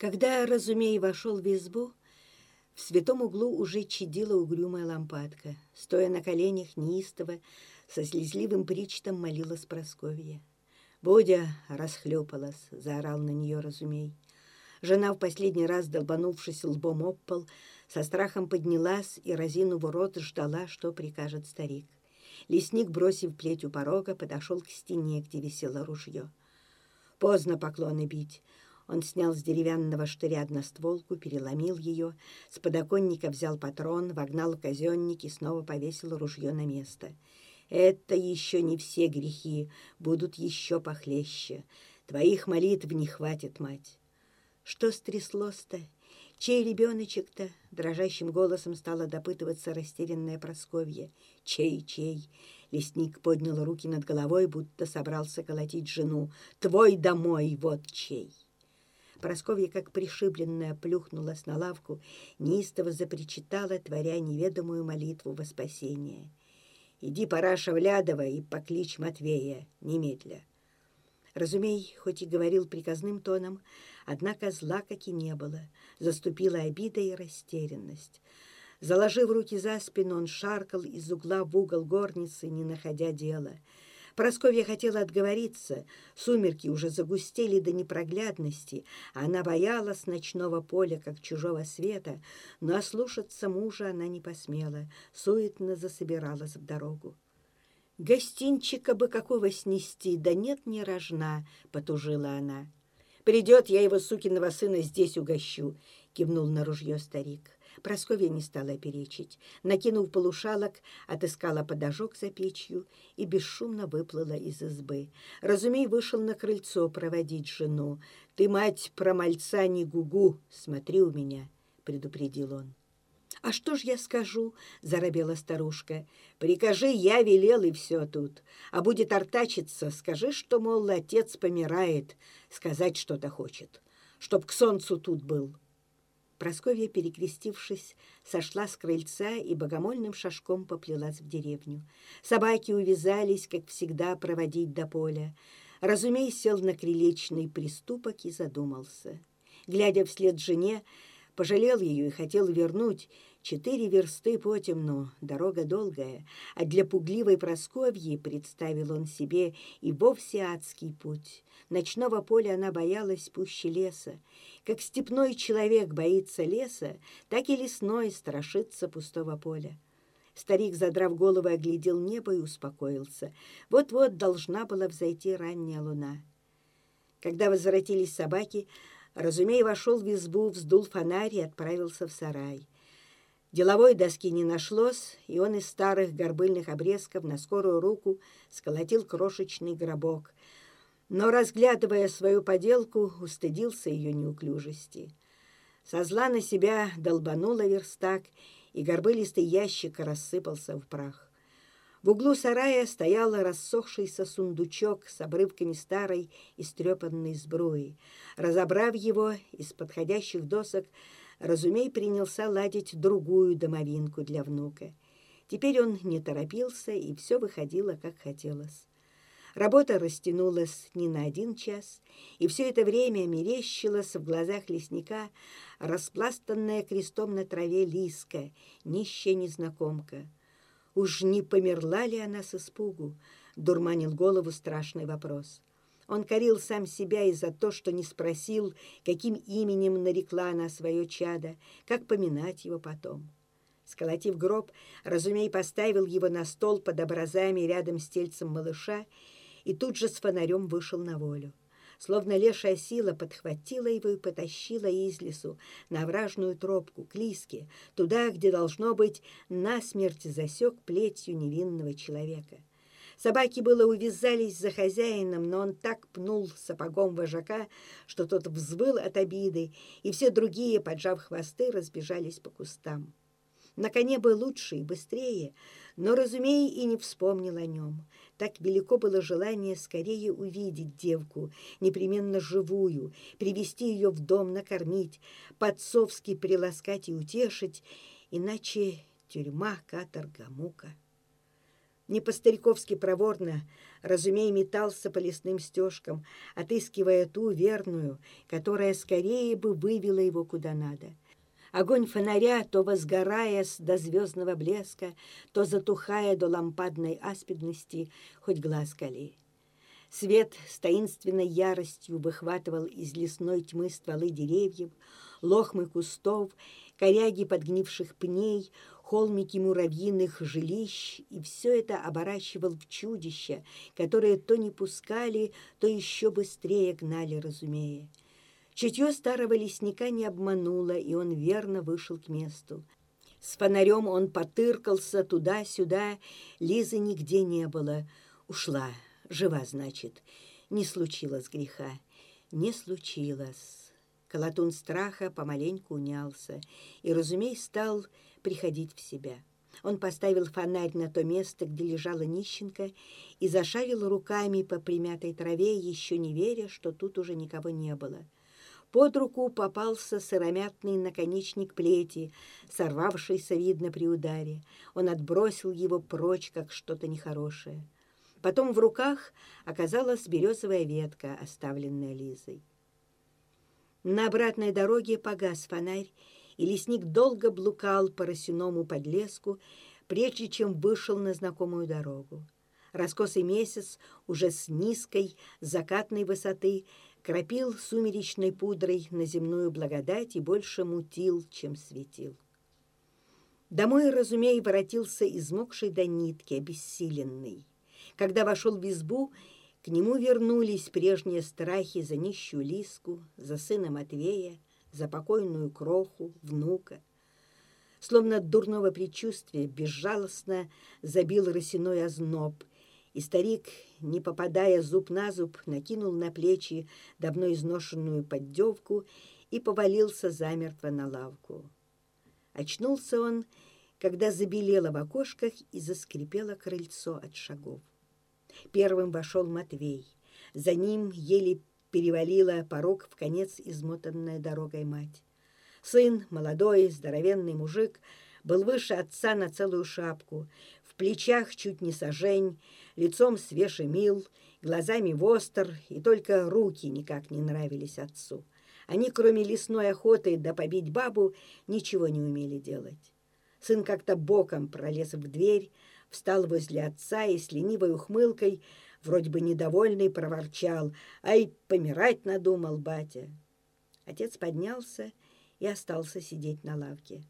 Когда Разумей вошел в избу, в святом углу уже чадила угрюмая лампадка. Стоя на коленях неистово, со слезливым причтом молилась Просковья. Бодя расхлепалась, заорал на нее Разумей. Жена, в последний раз долбанувшись лбом об пол, со страхом поднялась и, разинув рот, ждала, что прикажет старик. Лесник, бросив плеть у порога, подошел к стене, где висело ружье. Поздно поклоны бить. Он снял с деревянного штыря одностволку, переломил ее, с подоконника взял патрон, вогнал казенник и снова повесил ружье на место. «Это еще не все грехи, будут еще похлеще. Твоих молитв не хватит, мать». «Что стряслось-то? Чей ребеночек-то?» Дрожащим голосом стала допытываться растерянная Просковья. «Чей, чей?» Лесник поднял руки над головой, будто собрался колотить жену. «Твой домой, вот чей!» Просковья, как пришибленная, плюхнулась на лавку, неистово запричитала, творя неведомую молитву во спасение. «Иди, Параша, Влядова, и покличь Матвея, немедля». Разумей, хоть и говорил приказным тоном, однако зла как и не было, заступила обида и растерянность. Заложив руки за спину, он шаркал из угла в угол горницы, не находя дела — Просковья хотела отговориться, сумерки уже загустели до непроглядности, она боялась ночного поля, как чужого света, но ослушаться мужа она не посмела, суетно засобиралась в дорогу. «Гостинчика бы какого снести, да нет, не рожна», — потужила она. «Придет, я его, сукиного сына, здесь угощу», — кивнул на ружье старик. Прасковья не стала перечить. Накинув полушалок, отыскала подожок за печью и бесшумно выплыла из избы. Разумей вышел на крыльцо проводить жену. «Ты, мать, про мальца не гугу, смотри у меня», — предупредил он. «А что ж я скажу?» — заробела старушка. «Прикажи, я велел, и все тут. А будет артачиться, скажи, что, мол, отец помирает, сказать что-то хочет, чтоб к солнцу тут был». Просковья, перекрестившись, сошла с крыльца и богомольным шажком поплелась в деревню. Собаки увязались, как всегда, проводить до поля. Разумей сел на крылечный приступок и задумался. Глядя вслед жене, пожалел ее и хотел вернуть, Четыре версты по темну, дорога долгая, а для пугливой Просковьи представил он себе и вовсе адский путь. Ночного поля она боялась пуще леса. Как степной человек боится леса, так и лесной страшится пустого поля. Старик, задрав голову, оглядел небо и успокоился. Вот-вот должна была взойти ранняя луна. Когда возвратились собаки, Разумей вошел в избу, вздул фонарь и отправился в сарай. Деловой доски не нашлось, и он из старых горбыльных обрезков на скорую руку сколотил крошечный гробок. Но, разглядывая свою поделку, устыдился ее неуклюжести. Со зла на себя долбанула верстак, и горбылистый ящик рассыпался в прах. В углу сарая стоял рассохшийся сундучок с обрывками старой истрепанной сбруи. Разобрав его из подходящих досок, Разумей принялся ладить другую домовинку для внука. Теперь он не торопился, и все выходило, как хотелось. Работа растянулась не на один час, и все это время мерещилась в глазах лесника распластанная крестом на траве лиска, нищая незнакомка. Уж не померла ли она с испугу? Дурманил голову страшный вопрос. Он корил сам себя и за то, что не спросил, каким именем нарекла она свое чадо, как поминать его потом. Сколотив гроб, Разумей поставил его на стол под образами рядом с тельцем малыша и тут же с фонарем вышел на волю. Словно лешая сила подхватила его и потащила из лесу на вражную тропку, к лиске, туда, где, должно быть, насмерть засек плетью невинного человека. Собаки было увязались за хозяином, но он так пнул сапогом вожака, что тот взвыл от обиды, и все другие, поджав хвосты, разбежались по кустам. На коне был лучше и быстрее, но, разумея, и не вспомнил о нем. Так велико было желание скорее увидеть девку, непременно живую, привести ее в дом, накормить, подцовски приласкать и утешить, иначе тюрьма, каторга, мука. Не по-стариковски проворно, разумей, метался по лесным стежкам, отыскивая ту верную, которая скорее бы вывела его куда надо. Огонь фонаря, то возгораясь до звездного блеска, то затухая до лампадной аспидности, хоть глаз кали. Свет с таинственной яростью выхватывал из лесной тьмы стволы деревьев, лохмы кустов, коряги подгнивших пней, холмики муравьиных жилищ, и все это оборачивал в чудища, которые то не пускали, то еще быстрее гнали, разумея. Чутье старого лесника не обмануло, и он верно вышел к месту. С фонарем он потыркался туда-сюда, Лизы нигде не было. Ушла, жива, значит. Не случилось греха, не случилось. Колотун страха помаленьку унялся и, разумеется, стал приходить в себя. Он поставил фонарь на то место, где лежала нищенка, и зашарил руками по примятой траве, еще не веря, что тут уже никого не было. Под руку попался сыромятный наконечник плети, сорвавшийся, видно, при ударе. Он отбросил его прочь, как что-то нехорошее. Потом в руках оказалась березовая ветка, оставленная Лизой. На обратной дороге погас фонарь, и лесник долго блукал по росяному подлеску, прежде чем вышел на знакомую дорогу. Раскосый месяц уже с низкой закатной высоты кропил сумеречной пудрой на земную благодать и больше мутил, чем светил. Домой, разумей, воротился измокший до нитки, обессиленный. Когда вошел в избу, к нему вернулись прежние страхи за нищую Лиску, за сына Матвея, за покойную кроху, внука. Словно от дурного предчувствия безжалостно забил росяной озноб, и старик, не попадая зуб на зуб, накинул на плечи давно изношенную поддевку и повалился замертво на лавку. Очнулся он, когда забелело в окошках и заскрипело крыльцо от шагов. Первым вошел Матвей. За ним еле перевалила порог в конец измотанная дорогой мать. Сын, молодой, здоровенный мужик, был выше отца на целую шапку, в плечах чуть не сажень, лицом свеж и мил, глазами востр, и только руки никак не нравились отцу. Они, кроме лесной охоты да побить бабу, ничего не умели делать. Сын как-то боком пролез в дверь, встал возле отца и с ленивой ухмылкой, вроде бы недовольный, проворчал. «Ай, помирать надумал батя!» Отец поднялся и остался сидеть на лавке.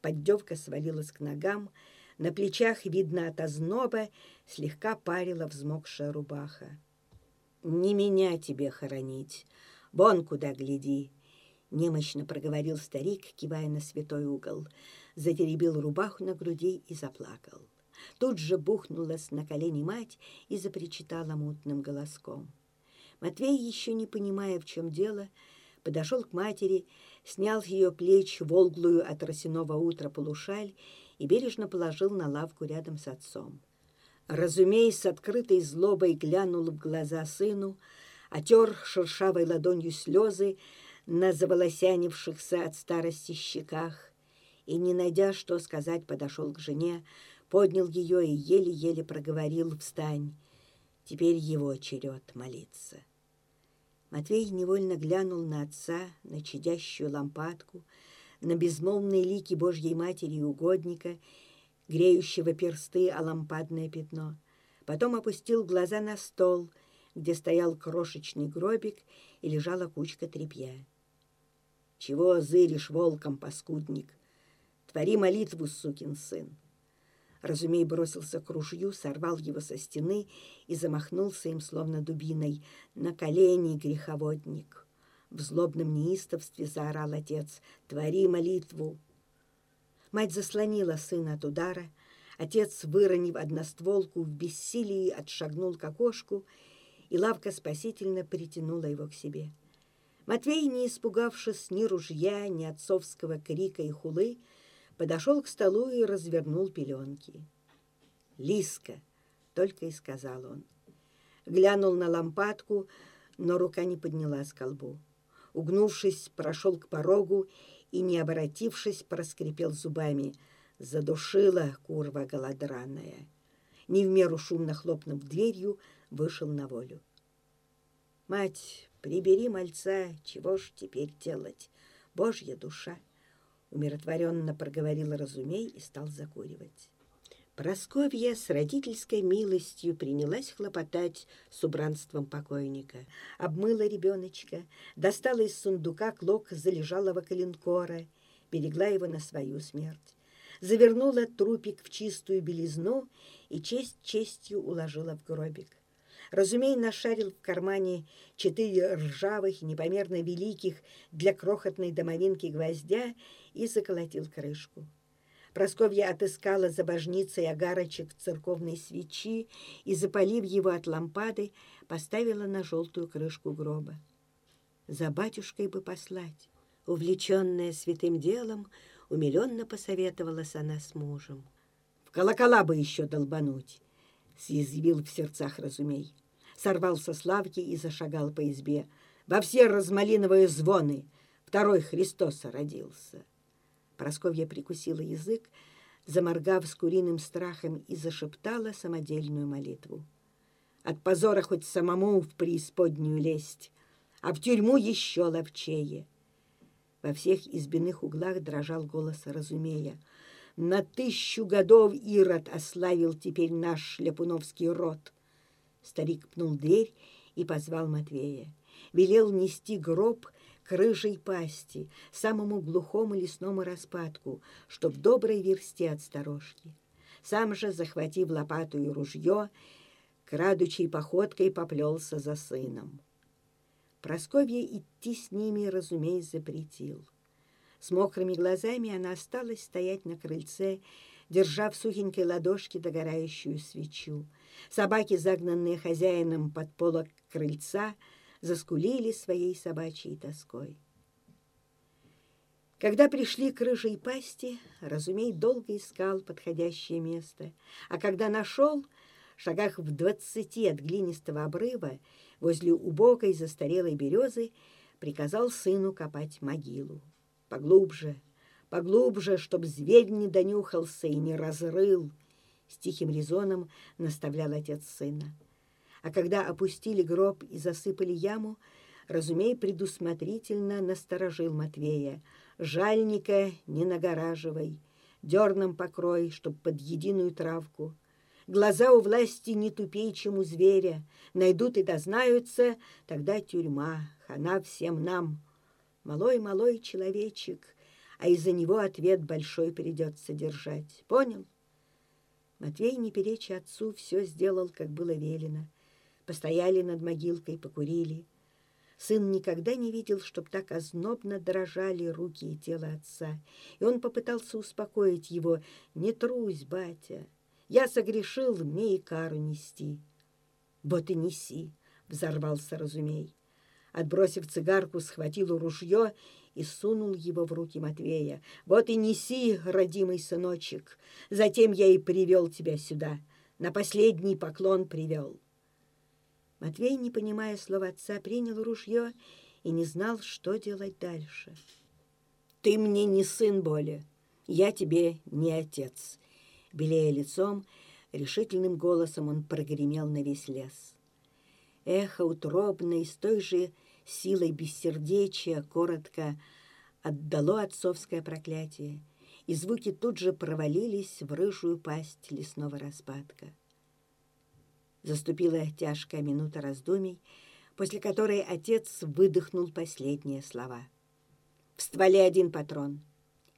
Поддевка свалилась к ногам, на плечах, видно от озноба, слегка парила взмокшая рубаха. «Не меня тебе хоронить, вон куда гляди!» Немощно проговорил старик, кивая на святой угол. Затеребил рубаху на груди и заплакал. Тут же бухнулась на колени мать и запричитала мутным голоском. Матвей, еще не понимая, в чем дело, подошел к матери, снял с ее плеч волглую от росяного утра полушаль и бережно положил на лавку рядом с отцом. Разумеясь, с открытой злобой глянул в глаза сыну, отер шершавой ладонью слезы на заволосянившихся от старости щеках и, не найдя, что сказать, подошел к жене, поднял ее и еле-еле проговорил «Встань! Теперь его черед молиться». Матвей невольно глянул на отца, на чадящую лампадку, на безмолвные лики Божьей Матери и угодника, греющего персты о лампадное пятно. Потом опустил глаза на стол, где стоял крошечный гробик и лежала кучка тряпья. «Чего зыришь волком, паскудник? Твори молитву, сукин сын!» Разумей бросился к ружью, сорвал его со стены и замахнулся им, словно дубиной. «На колени, греховодник!» В злобном неистовстве заорал отец. «Твори молитву!» Мать заслонила сына от удара. Отец, выронив одностволку, в бессилии отшагнул к окошку, и лавка спасительно притянула его к себе. Матвей, не испугавшись ни ружья, ни отцовского крика и хулы, подошел к столу и развернул пеленки. «Лиска!» — только и сказал он. Глянул на лампадку, но рука не поднялась к колбу угнувшись, прошел к порогу и, не обратившись, проскрипел зубами. Задушила курва голодранная. не в меру шумно хлопнув дверью, вышел на волю. «Мать, прибери мальца, чего ж теперь делать? Божья душа!» Умиротворенно проговорила Разумей и стал закуривать. Просковья с родительской милостью принялась хлопотать с убранством покойника. Обмыла ребеночка, достала из сундука клок залежалого коленкора, берегла его на свою смерть. Завернула трупик в чистую белизну и честь честью уложила в гробик. Разумей нашарил в кармане четыре ржавых, непомерно великих для крохотной домовинки гвоздя и заколотил крышку. Просковья отыскала за божницей огарочек церковной свечи и, запалив его от лампады, поставила на желтую крышку гроба. За батюшкой бы послать. Увлеченная святым делом, умиленно посоветовалась она с мужем. «В колокола бы еще долбануть!» — съязвил в сердцах разумей. Сорвался с лавки и зашагал по избе. «Во все размалиновые звоны! Второй Христос родился!» Просковья прикусила язык, заморгав с куриным страхом, и зашептала самодельную молитву. «От позора хоть самому в преисподнюю лезть, а в тюрьму еще ловчее!» Во всех избиных углах дрожал голос разумея. «На тысячу годов Ирод ославил теперь наш шляпуновский род!» Старик пнул дверь и позвал Матвея. Велел нести гроб к рыжей пасти, самому глухому лесному распадку, что в доброй версте от сторожки. Сам же, захватив лопату и ружье, крадучей походкой поплелся за сыном. Просковья идти с ними, разумеется, запретил. С мокрыми глазами она осталась стоять на крыльце, держа в сухенькой ладошке догорающую свечу. Собаки, загнанные хозяином под полок крыльца, заскулили своей собачьей тоской. Когда пришли к рыжей пасти, Разумей долго искал подходящее место, а когда нашел, в шагах в двадцати от глинистого обрыва, возле убогой застарелой березы, приказал сыну копать могилу. Поглубже, поглубже, чтоб зверь не донюхался и не разрыл, с тихим резоном наставлял отец сына. А когда опустили гроб и засыпали яму, Разумей предусмотрительно насторожил Матвея. «Жальника не нагораживай, дерном покрой, чтоб под единую травку. Глаза у власти не тупей, чем у зверя. Найдут и дознаются, тогда тюрьма, хана всем нам. Малой-малой человечек, а из-за него ответ большой придется держать. Понял?» Матвей, не перечи отцу, все сделал, как было велено — постояли над могилкой, покурили. Сын никогда не видел, чтоб так ознобно дрожали руки и тело отца, и он попытался успокоить его. «Не трусь, батя, я согрешил, мне и кару нести». «Вот и неси», — взорвался Разумей. Отбросив цигарку, схватил ружье и сунул его в руки Матвея. «Вот и неси, родимый сыночек, затем я и привел тебя сюда, на последний поклон привел». Матвей, не понимая слова отца, принял ружье и не знал, что делать дальше. «Ты мне не сын более, я тебе не отец», — белея лицом, решительным голосом он прогремел на весь лес. Эхо утробное с той же силой бессердечия коротко отдало отцовское проклятие, и звуки тут же провалились в рыжую пасть лесного распадка. Заступила тяжкая минута раздумий, после которой отец выдохнул последние слова. «В стволе один патрон.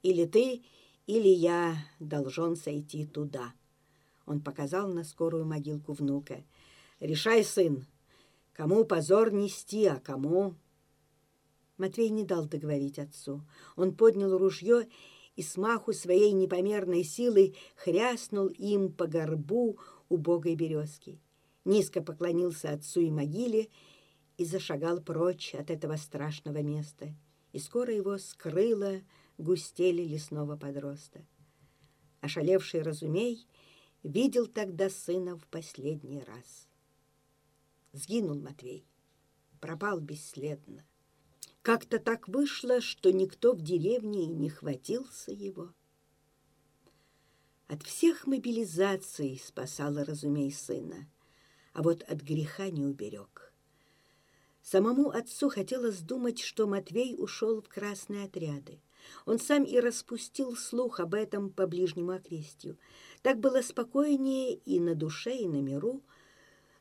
Или ты, или я должен сойти туда». Он показал на скорую могилку внука. «Решай, сын, кому позор нести, а кому...» Матвей не дал договорить отцу. Он поднял ружье и смаху своей непомерной силы хряснул им по горбу убогой березки низко поклонился отцу и могиле и зашагал прочь от этого страшного места. И скоро его скрыло густели лесного подроста. Ошалевший Разумей видел тогда сына в последний раз. Сгинул Матвей, пропал бесследно. Как-то так вышло, что никто в деревне и не хватился его. От всех мобилизаций спасала, разумей, сына, а вот от греха не уберег. Самому отцу хотелось думать, что Матвей ушел в красные отряды. Он сам и распустил слух об этом по ближнему окрестью. Так было спокойнее и на душе, и на миру.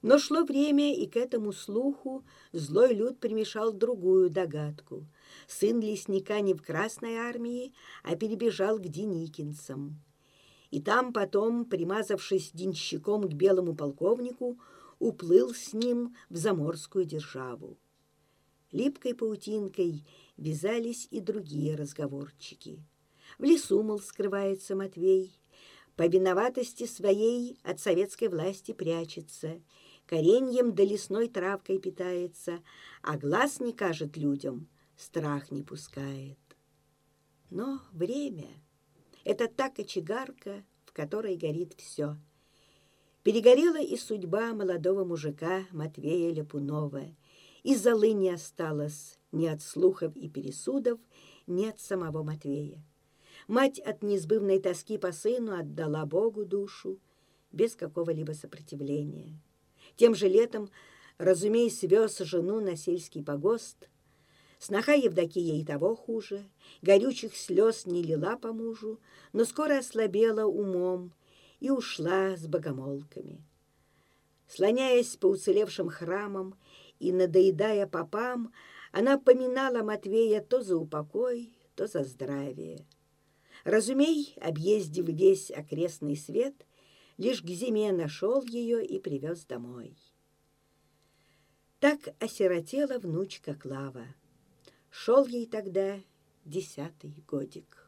Но шло время, и к этому слуху злой люд примешал другую догадку. Сын лесника не в Красной армии, а перебежал к Деникинцам. И там потом, примазавшись денщиком к белому полковнику, уплыл с ним в заморскую державу. Липкой паутинкой вязались и другие разговорчики. В лесу, мол, скрывается Матвей, по виноватости своей от советской власти прячется, кореньем да лесной травкой питается, а глаз не кажет людям, страх не пускает. Но время — это та кочегарка, в которой горит все. Перегорела и судьба молодого мужика Матвея Ляпунова, и золы не осталось ни от слухов и пересудов, ни от самого Матвея. Мать от неизбывной тоски по сыну отдала Богу душу без какого-либо сопротивления. Тем же летом, разумеется, вез жену на сельский погост. Сноха Евдокия и того хуже, горючих слез не лила по мужу, но скоро ослабела умом и ушла с богомолками. Слоняясь по уцелевшим храмам и надоедая попам, она поминала Матвея то за упокой, то за здравие. Разумей, объездив весь окрестный свет, лишь к зиме нашел ее и привез домой. Так осиротела внучка Клава. Шел ей тогда десятый годик.